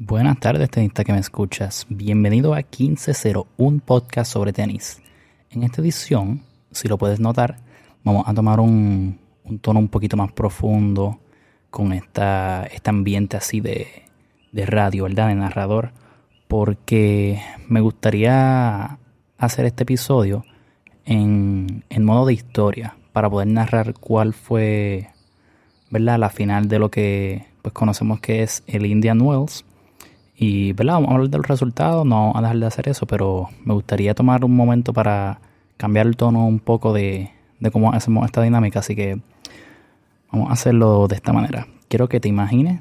Buenas tardes, tenista que me escuchas. Bienvenido a 1501 podcast sobre tenis. En esta edición, si lo puedes notar, vamos a tomar un, tono un poquito más profundo con esta, este ambiente así de, de radio, ¿verdad? De narrador. Porque me gustaría hacer este episodio en, en modo de historia para poder narrar cuál fue, ¿verdad? La final de lo que pues conocemos que es el Indian Wells y, ¿verdad? Vamos a hablar del resultado, no vamos a dejar de hacer eso, pero me gustaría tomar un momento para cambiar el tono un poco de, cómo hacemos esta dinámica, así que vamos a hacerlo de esta manera. Quiero que te imagines,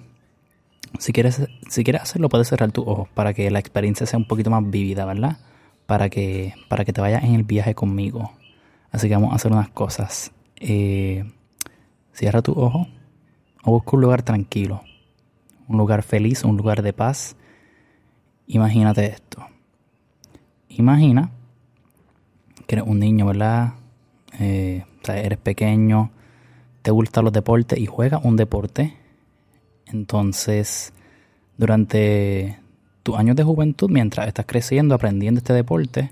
si quieres, si quieres hacerlo puedes cerrar tus ojos para que la experiencia sea un poquito más vívida, ¿verdad? Para que, para que te vayas en el viaje conmigo. Así que vamos a hacer unas cosas. Eh, cierra tus ojos o busca un lugar tranquilo, un lugar feliz, un lugar de paz Imagínate esto. Imagina que eres un niño, ¿verdad? Eh, o sea, eres pequeño, te gustan los deportes y juegas un deporte. Entonces, durante tus años de juventud, mientras estás creciendo, aprendiendo este deporte,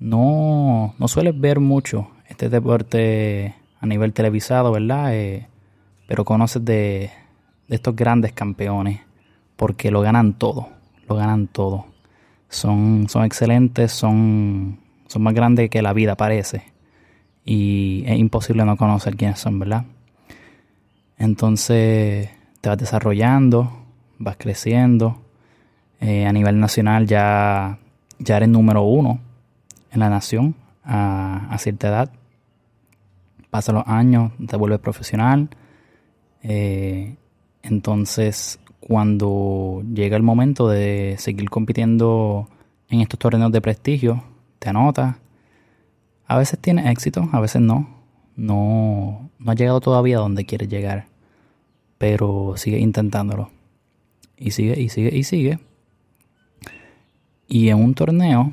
no, no sueles ver mucho este deporte a nivel televisado, ¿verdad? Eh, pero conoces de, de estos grandes campeones porque lo ganan todo ganan todo. Son, son excelentes, son, son más grandes que la vida parece. Y es imposible no conocer quiénes son, ¿verdad? Entonces te vas desarrollando, vas creciendo. Eh, a nivel nacional ya, ya eres número uno en la nación a, cierta edad. Pasan los años, te vuelves profesional. Eh, entonces cuando llega el momento de seguir compitiendo en estos torneos de prestigio, te anotas. A veces tienes éxito, a veces no. No, no has llegado todavía a donde quieres llegar, pero sigue intentándolo. Y sigue, y sigue, y sigue. Y en un torneo,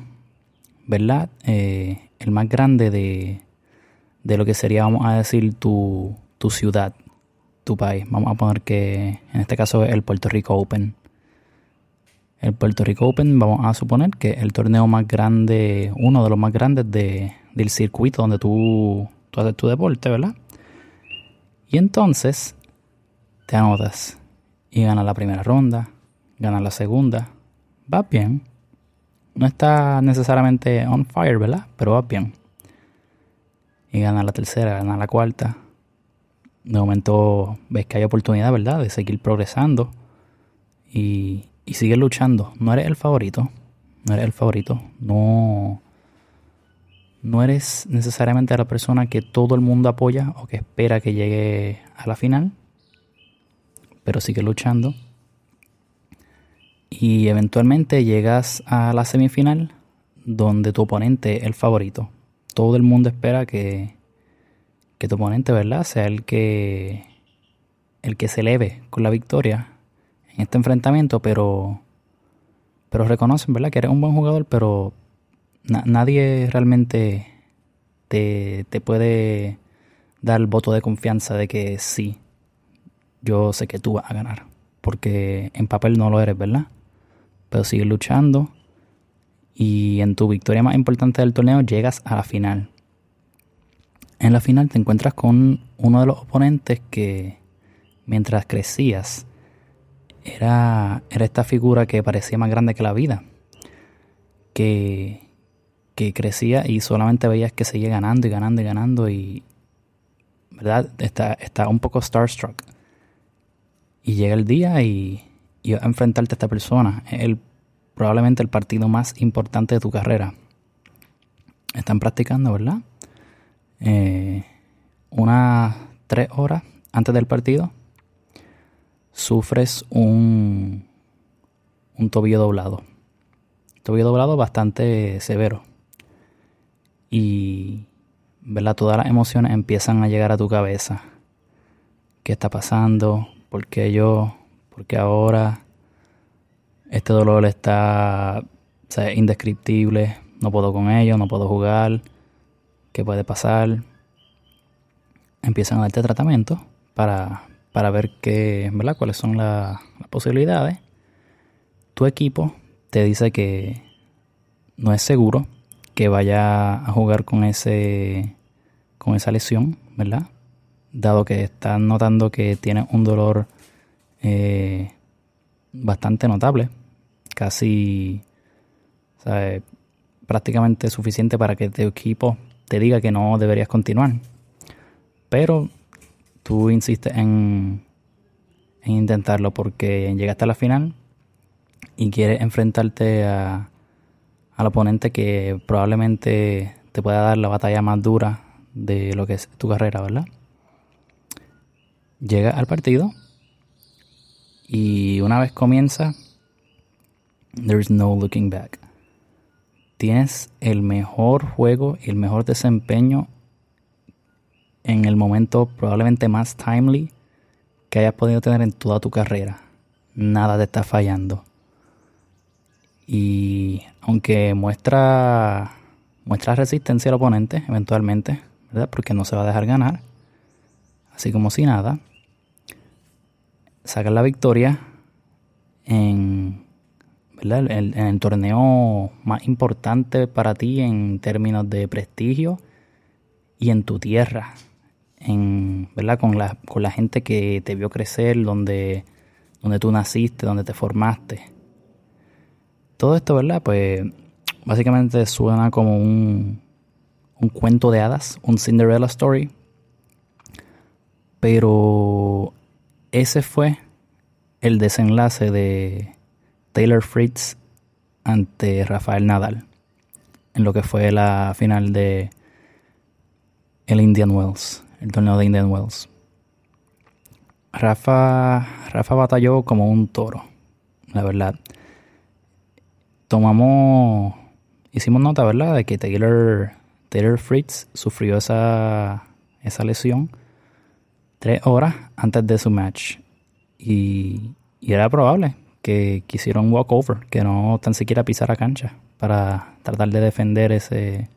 ¿verdad? Eh, el más grande de, de lo que sería, vamos a decir, tu, tu ciudad, tu país. Vamos a poner que en este caso es el Puerto Rico Open. El Puerto Rico Open, vamos a suponer que es el torneo más grande, uno de los más grandes de, del circuito donde tú, tú haces tu deporte, ¿verdad? Y entonces te anotas y ganas la primera ronda, ganas la segunda, va bien. No está necesariamente on fire, ¿verdad? Pero va bien. Y ganas la tercera, ganas la cuarta, de momento ves que hay oportunidad, ¿verdad? De seguir progresando y, y seguir luchando. No eres el favorito, no eres el favorito, no, no eres necesariamente la persona que todo el mundo apoya o que espera que llegue a la final, pero sigue luchando. Y eventualmente llegas a la semifinal donde tu oponente es el favorito. Todo el mundo espera que, que tu oponente, ¿verdad? Sea el que el que se eleve con la victoria en este enfrentamiento, pero pero reconocen, ¿verdad? Que eres un buen jugador, pero nadie realmente te, te puede dar el voto de confianza de que sí, yo sé que tú vas a ganar, porque en papel no lo eres, ¿verdad? Pero sigues luchando y en tu victoria más importante del torneo llegas a la final en la final te encuentras con uno de los oponentes que mientras crecías era, era esta figura que parecía más grande que la vida. Que, que crecía y solamente veías que seguía ganando y ganando y ganando y ¿verdad? Está, está un poco starstruck. Y llega el día y, y a enfrentarte a esta persona. El, probablemente el partido más importante de tu carrera. Están practicando, ¿verdad? Eh, unas tres horas antes del partido, sufres un, un tobillo doblado. Tobillo doblado bastante severo. Y ¿verdad? todas las emociones empiezan a llegar a tu cabeza. ¿Qué está pasando? ¿Por qué yo? ¿Por qué ahora? Este dolor está indescriptible. No puedo con ello, no puedo jugar puede pasar. Empiezan a darte tratamiento para, para ver qué, ¿verdad? cuáles son las posibilidades. tu equipo te dice que no es seguro que vaya a jugar con ese con esa lesión, ¿verdad? Dado que estás notando que tiene un dolor eh, bastante notable, casi prácticamente suficiente para que tu equipo te diga que no deberías continuar. Pero tú insistes en, en intentarlo porque llegaste a la final y quieres enfrentarte a, al oponente que probablemente te pueda dar la batalla más dura de lo que es tu carrera, ¿verdad? Llega al partido y una vez comienza, there's no looking back. Tienes el mejor juego y el mejor desempeño en el momento probablemente más timely que hayas podido tener en toda tu carrera. Nada te está fallando. Y aunque muestra, muestra resistencia al oponente eventualmente, ¿verdad? Porque no se va a dejar ganar. Así como si nada. Sacar la victoria en, ¿verdad? en el torneo más importante para ti en términos de prestigio y en tu tierra. ¿verdad? Con, la, con la gente que te vio crecer, donde, donde tú naciste, donde te formaste. Todo esto, ¿verdad? Pues básicamente suena como un, un cuento de hadas, un Cinderella Story. Pero ese fue el desenlace de Taylor Fritz ante Rafael Nadal en lo que fue la final de el Indian Wells, el torneo de Indian Wells. Rafa, Rafa batalló como un toro, la verdad tomamos, hicimos nota, ¿verdad?, de que Taylor, Taylor Fritz sufrió esa, esa lesión tres horas antes de su match. Y, y era probable que quisiera un walkover, que no tan siquiera pisara cancha para tratar de defender ese...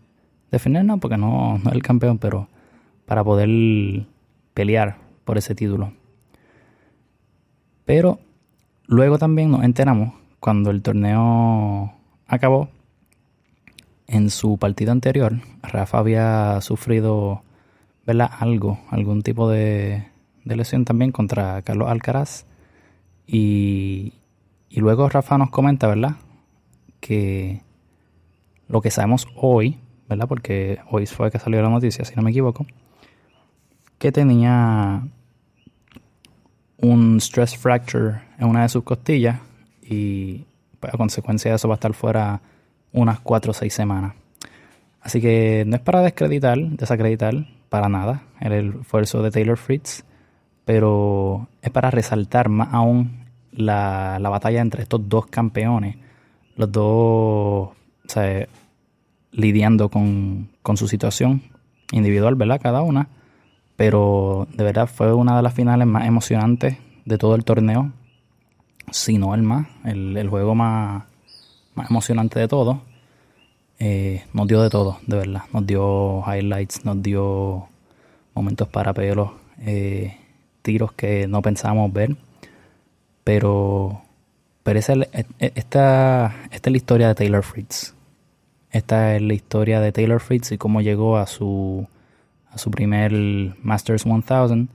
Defender no, porque no es el campeón, pero para poder pelear por ese título. Pero luego también nos enteramos cuando el torneo acabó, en su partido anterior, Rafa había sufrido ¿verdad? algo, algún tipo de, lesión también contra Carlos Alcaraz. Y, y luego Rafa nos comenta, ¿verdad? Que lo que sabemos hoy, ¿verdad? Porque hoy fue que salió la noticia, si no me equivoco, que tenía un stress fracture en una de sus costillas y pues, a consecuencia de eso va a estar fuera unas 4 o 6 semanas. Así que no es para descreditar, desacreditar para nada el esfuerzo de Taylor Fritz, pero es para resaltar más aún la, batalla entre estos dos campeones, los dos lidiando con, con su situación individual, ¿verdad? Cada una, pero de verdad fue una de las finales más emocionantes de todo el torneo si no el más, el, juego más, más, emocionante de todo. Eh, nos dio de todo, de verdad. Nos dio highlights, nos dio momentos para pelos, eh, tiros que no pensábamos ver. Pero, pero esa, e, e, esta, esta es la historia de Taylor Fritz. Esta es la historia de Taylor Fritz y cómo llegó a su, a su primer Masters 1000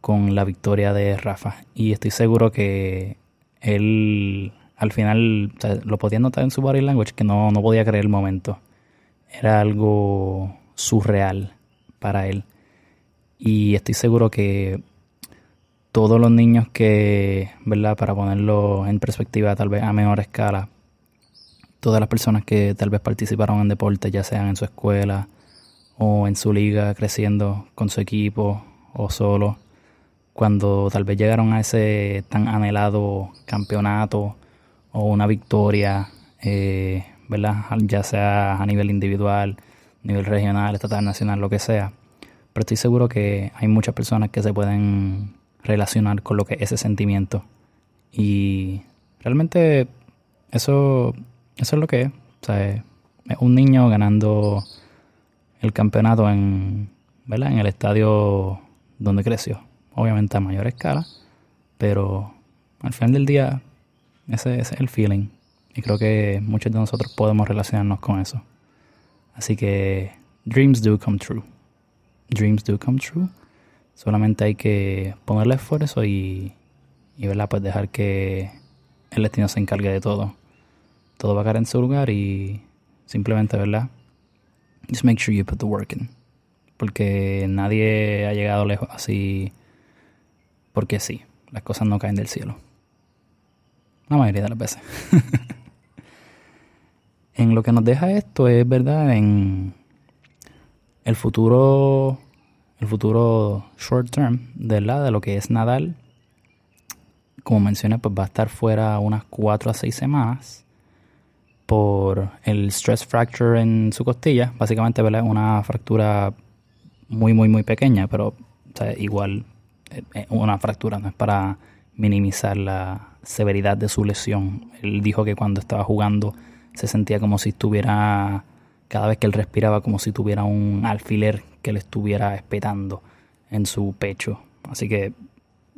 con la victoria de Rafa. Y estoy seguro que él al final lo podía notar en su body language que no, no podía creer el momento. Era algo surreal para él. Y estoy seguro que todos los niños que, ¿verdad? Para ponerlo en perspectiva tal vez a menor escala, todas las personas que tal vez participaron en deporte, ya sean en su escuela o en su liga creciendo con su equipo o solo, cuando tal vez llegaron a ese tan anhelado campeonato o una victoria, eh, ¿verdad? Ya sea a nivel individual, nivel regional, estatal, nacional, lo que sea. Pero estoy seguro que hay muchas personas que se pueden relacionar con lo que es ese sentimiento. Y realmente eso, eso es lo que es. O sea, es un niño ganando el campeonato en, ¿verdad? en el estadio donde creció obviamente a mayor escala, pero al final del día ese, ese es el feeling. Y creo que muchos de nosotros podemos relacionarnos con eso. Así que dreams do come true. Dreams do come true. Solamente hay que ponerle esfuerzo y, y ¿verdad? Pues dejar que el destino se encargue de todo. Todo va a caer en su lugar y simplemente, ¿verdad? Just make sure you put the work in. Porque nadie ha llegado lejos así porque sí. Las cosas no caen del cielo. La mayoría de las veces. en lo que nos deja esto es verdad en el futuro el futuro short term de la de lo que es Nadal. Como mencioné pues va a estar fuera unas 4 a 6 semanas por el stress fracture en su costilla. Básicamente ¿verdad? una fractura muy muy muy pequeña pero igual eh, eh, una fractura no es para minimizar la severidad de su lesión. Él dijo que cuando estaba jugando se sentía como si estuviera, cada vez que él respiraba, como si tuviera un alfiler que le estuviera espetando en su pecho. Así que,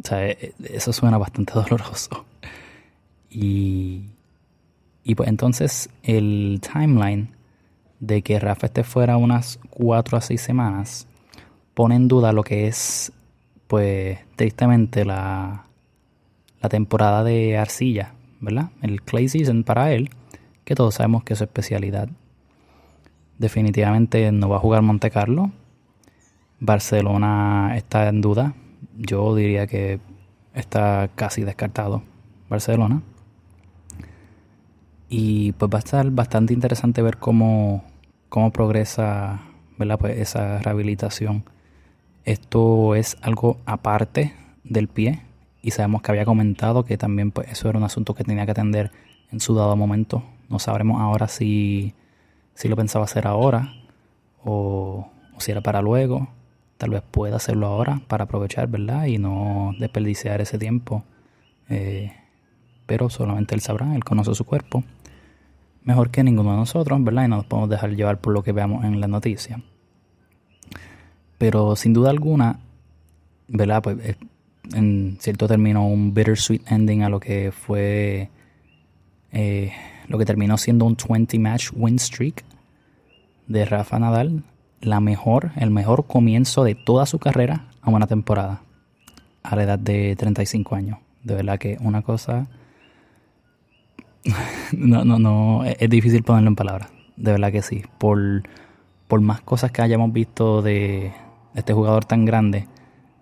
o sea, e, e, eso suena bastante doloroso. Y, y pues entonces el timeline de que Rafa esté fuera unas 4 a 6 semanas pone en duda lo que es, pues, tristemente la, la temporada de arcilla, ¿verdad? El clay season para él que todos sabemos que es su especialidad. Definitivamente no va a jugar Monte Carlo. Barcelona está en duda. Yo diría que está casi descartado Barcelona. Y pues va a estar bastante interesante ver cómo, cómo progresa Pues esa rehabilitación. Esto es algo aparte del pie y sabemos que había comentado que también pues, eso era un asunto que tenía que atender en su dado momento no sabremos ahora si, si lo pensaba hacer ahora o, si era para luego. Tal vez pueda hacerlo ahora para aprovechar, ¿verdad? Y no desperdiciar ese tiempo. Eh, pero solamente él sabrá, él conoce su cuerpo. Mejor que ninguno de nosotros, ¿verdad? Y no nos podemos dejar llevar por lo que veamos en la noticia. Pero sin duda alguna, ¿verdad? Pues en cierto término un bittersweet ending a lo que fue eh, lo que terminó siendo un 20 match win streak de Rafa Nadal, la mejor, el mejor comienzo de toda su carrera a una temporada a la edad de 35 años. De verdad que una cosa no, no, no, es difícil ponerlo en palabras. De verdad que sí. Por, por más cosas que hayamos visto de este jugador tan grande,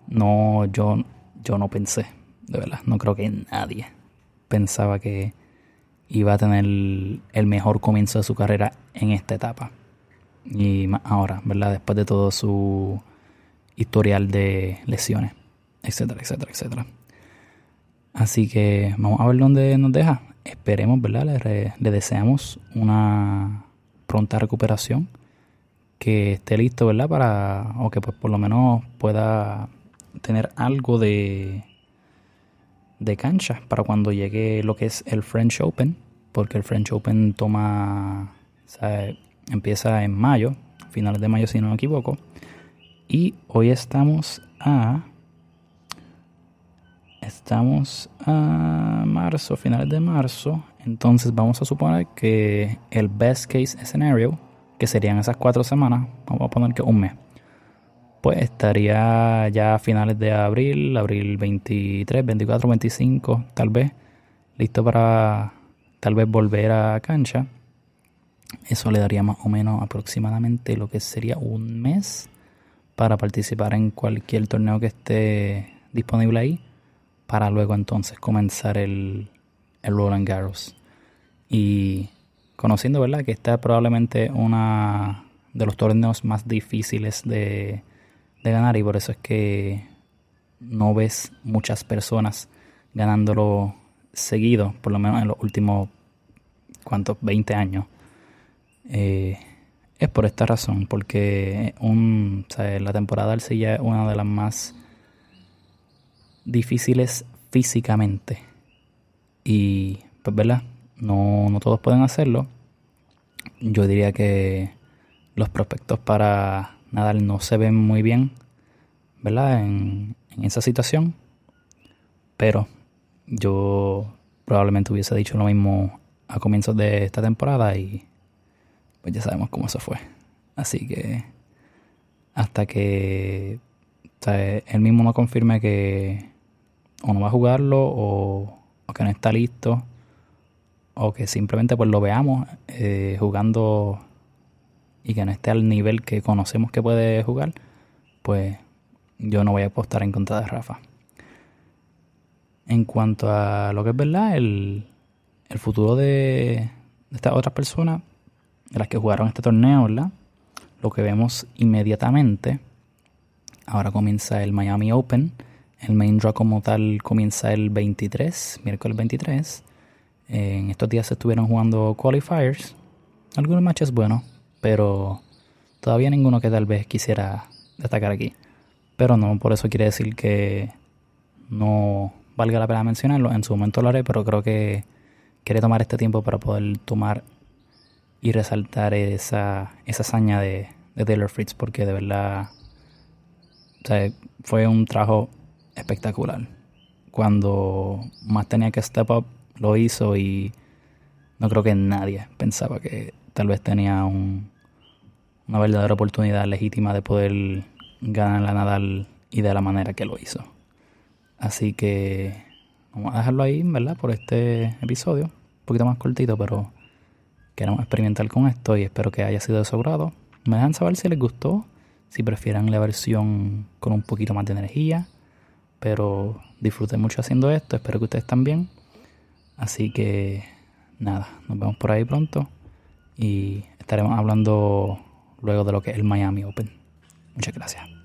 no, yo, yo no pensé, de verdad, no creo que nadie pensaba que, iba a tener el mejor comienzo de su carrera en esta etapa. Y ahora, ¿verdad? Después de todo su historial de lesiones, etcétera, etcétera, etcétera. Así que vamos a ver dónde nos deja. Esperemos, ¿verdad? Le, le deseamos una pronta recuperación. Que esté listo, ¿verdad? Para, o que pues por lo menos pueda tener algo de, de cancha para cuando llegue lo que es el French Open, porque el French Open toma, empieza en mayo, finales de mayo si no me equivoco, y hoy estamos a, estamos a marzo, finales de marzo, entonces vamos a suponer que el best case scenario, que serían esas cuatro semanas, vamos a poner que un mes pues estaría ya a finales de abril, abril 23, 24, 25, tal vez, listo para tal vez volver a cancha. Eso le daría más o menos aproximadamente lo que sería un mes para participar en cualquier torneo que esté disponible ahí, para luego entonces comenzar el, el Roland Garros. Y conociendo, ¿verdad? Que esta es probablemente una de los torneos más difíciles de, de ganar y por eso es que no ves muchas personas ganándolo seguido, por lo menos en los últimos, ¿cuántos? 20 años. Eh, es por esta razón, porque un, la temporada del silla es una de las más difíciles físicamente. Y, pues, ¿verdad? No, no todos pueden hacerlo. Yo diría que los prospectos para Nadal no se ve muy bien, ¿verdad? En, esa situación. Pero yo probablemente hubiese dicho lo mismo a comienzos de esta temporada y pues ya sabemos cómo eso fue. Así que hasta que él mismo no confirme que o no va a jugarlo o, que no está listo o que simplemente pues lo veamos eh, jugando y que no esté al nivel que conocemos que puede jugar, pues yo no voy a apostar en contra de Rafa. En cuanto a lo que es verdad, el, el futuro de, de estas otras personas, de las que jugaron este torneo, ¿verdad? Lo que vemos inmediatamente, ahora comienza el Miami Open, el main draw como tal comienza el 23, miércoles 23. En estos días se estuvieron jugando qualifiers, algunos matches buenos, pero todavía ninguno que tal vez quisiera destacar aquí. Pero no, por eso quiere decir que no valga la pena mencionarlo. En su momento lo haré, pero creo que quiere tomar este tiempo para poder tomar y resaltar esa, esa hazaña de, Taylor Fritz, porque de verdad fue un trabajo espectacular. Cuando más tenía que step up, lo hizo y no creo que nadie pensaba que tal vez tenía un, una verdadera oportunidad legítima de poder ganar la Nadal y de la manera que lo hizo. Así que vamos a dejarlo ahí, ¿verdad? Por este episodio. Un poquito más cortito, pero queremos experimentar con esto y espero que haya sido de su. Me dejan saber si les gustó, si prefieren la versión con un poquito más de energía. Pero disfruté mucho haciendo esto, espero que ustedes también. Así que nada, nos vemos por ahí pronto y estaremos hablando luego de lo que es el Miami Open. Muchas gracias.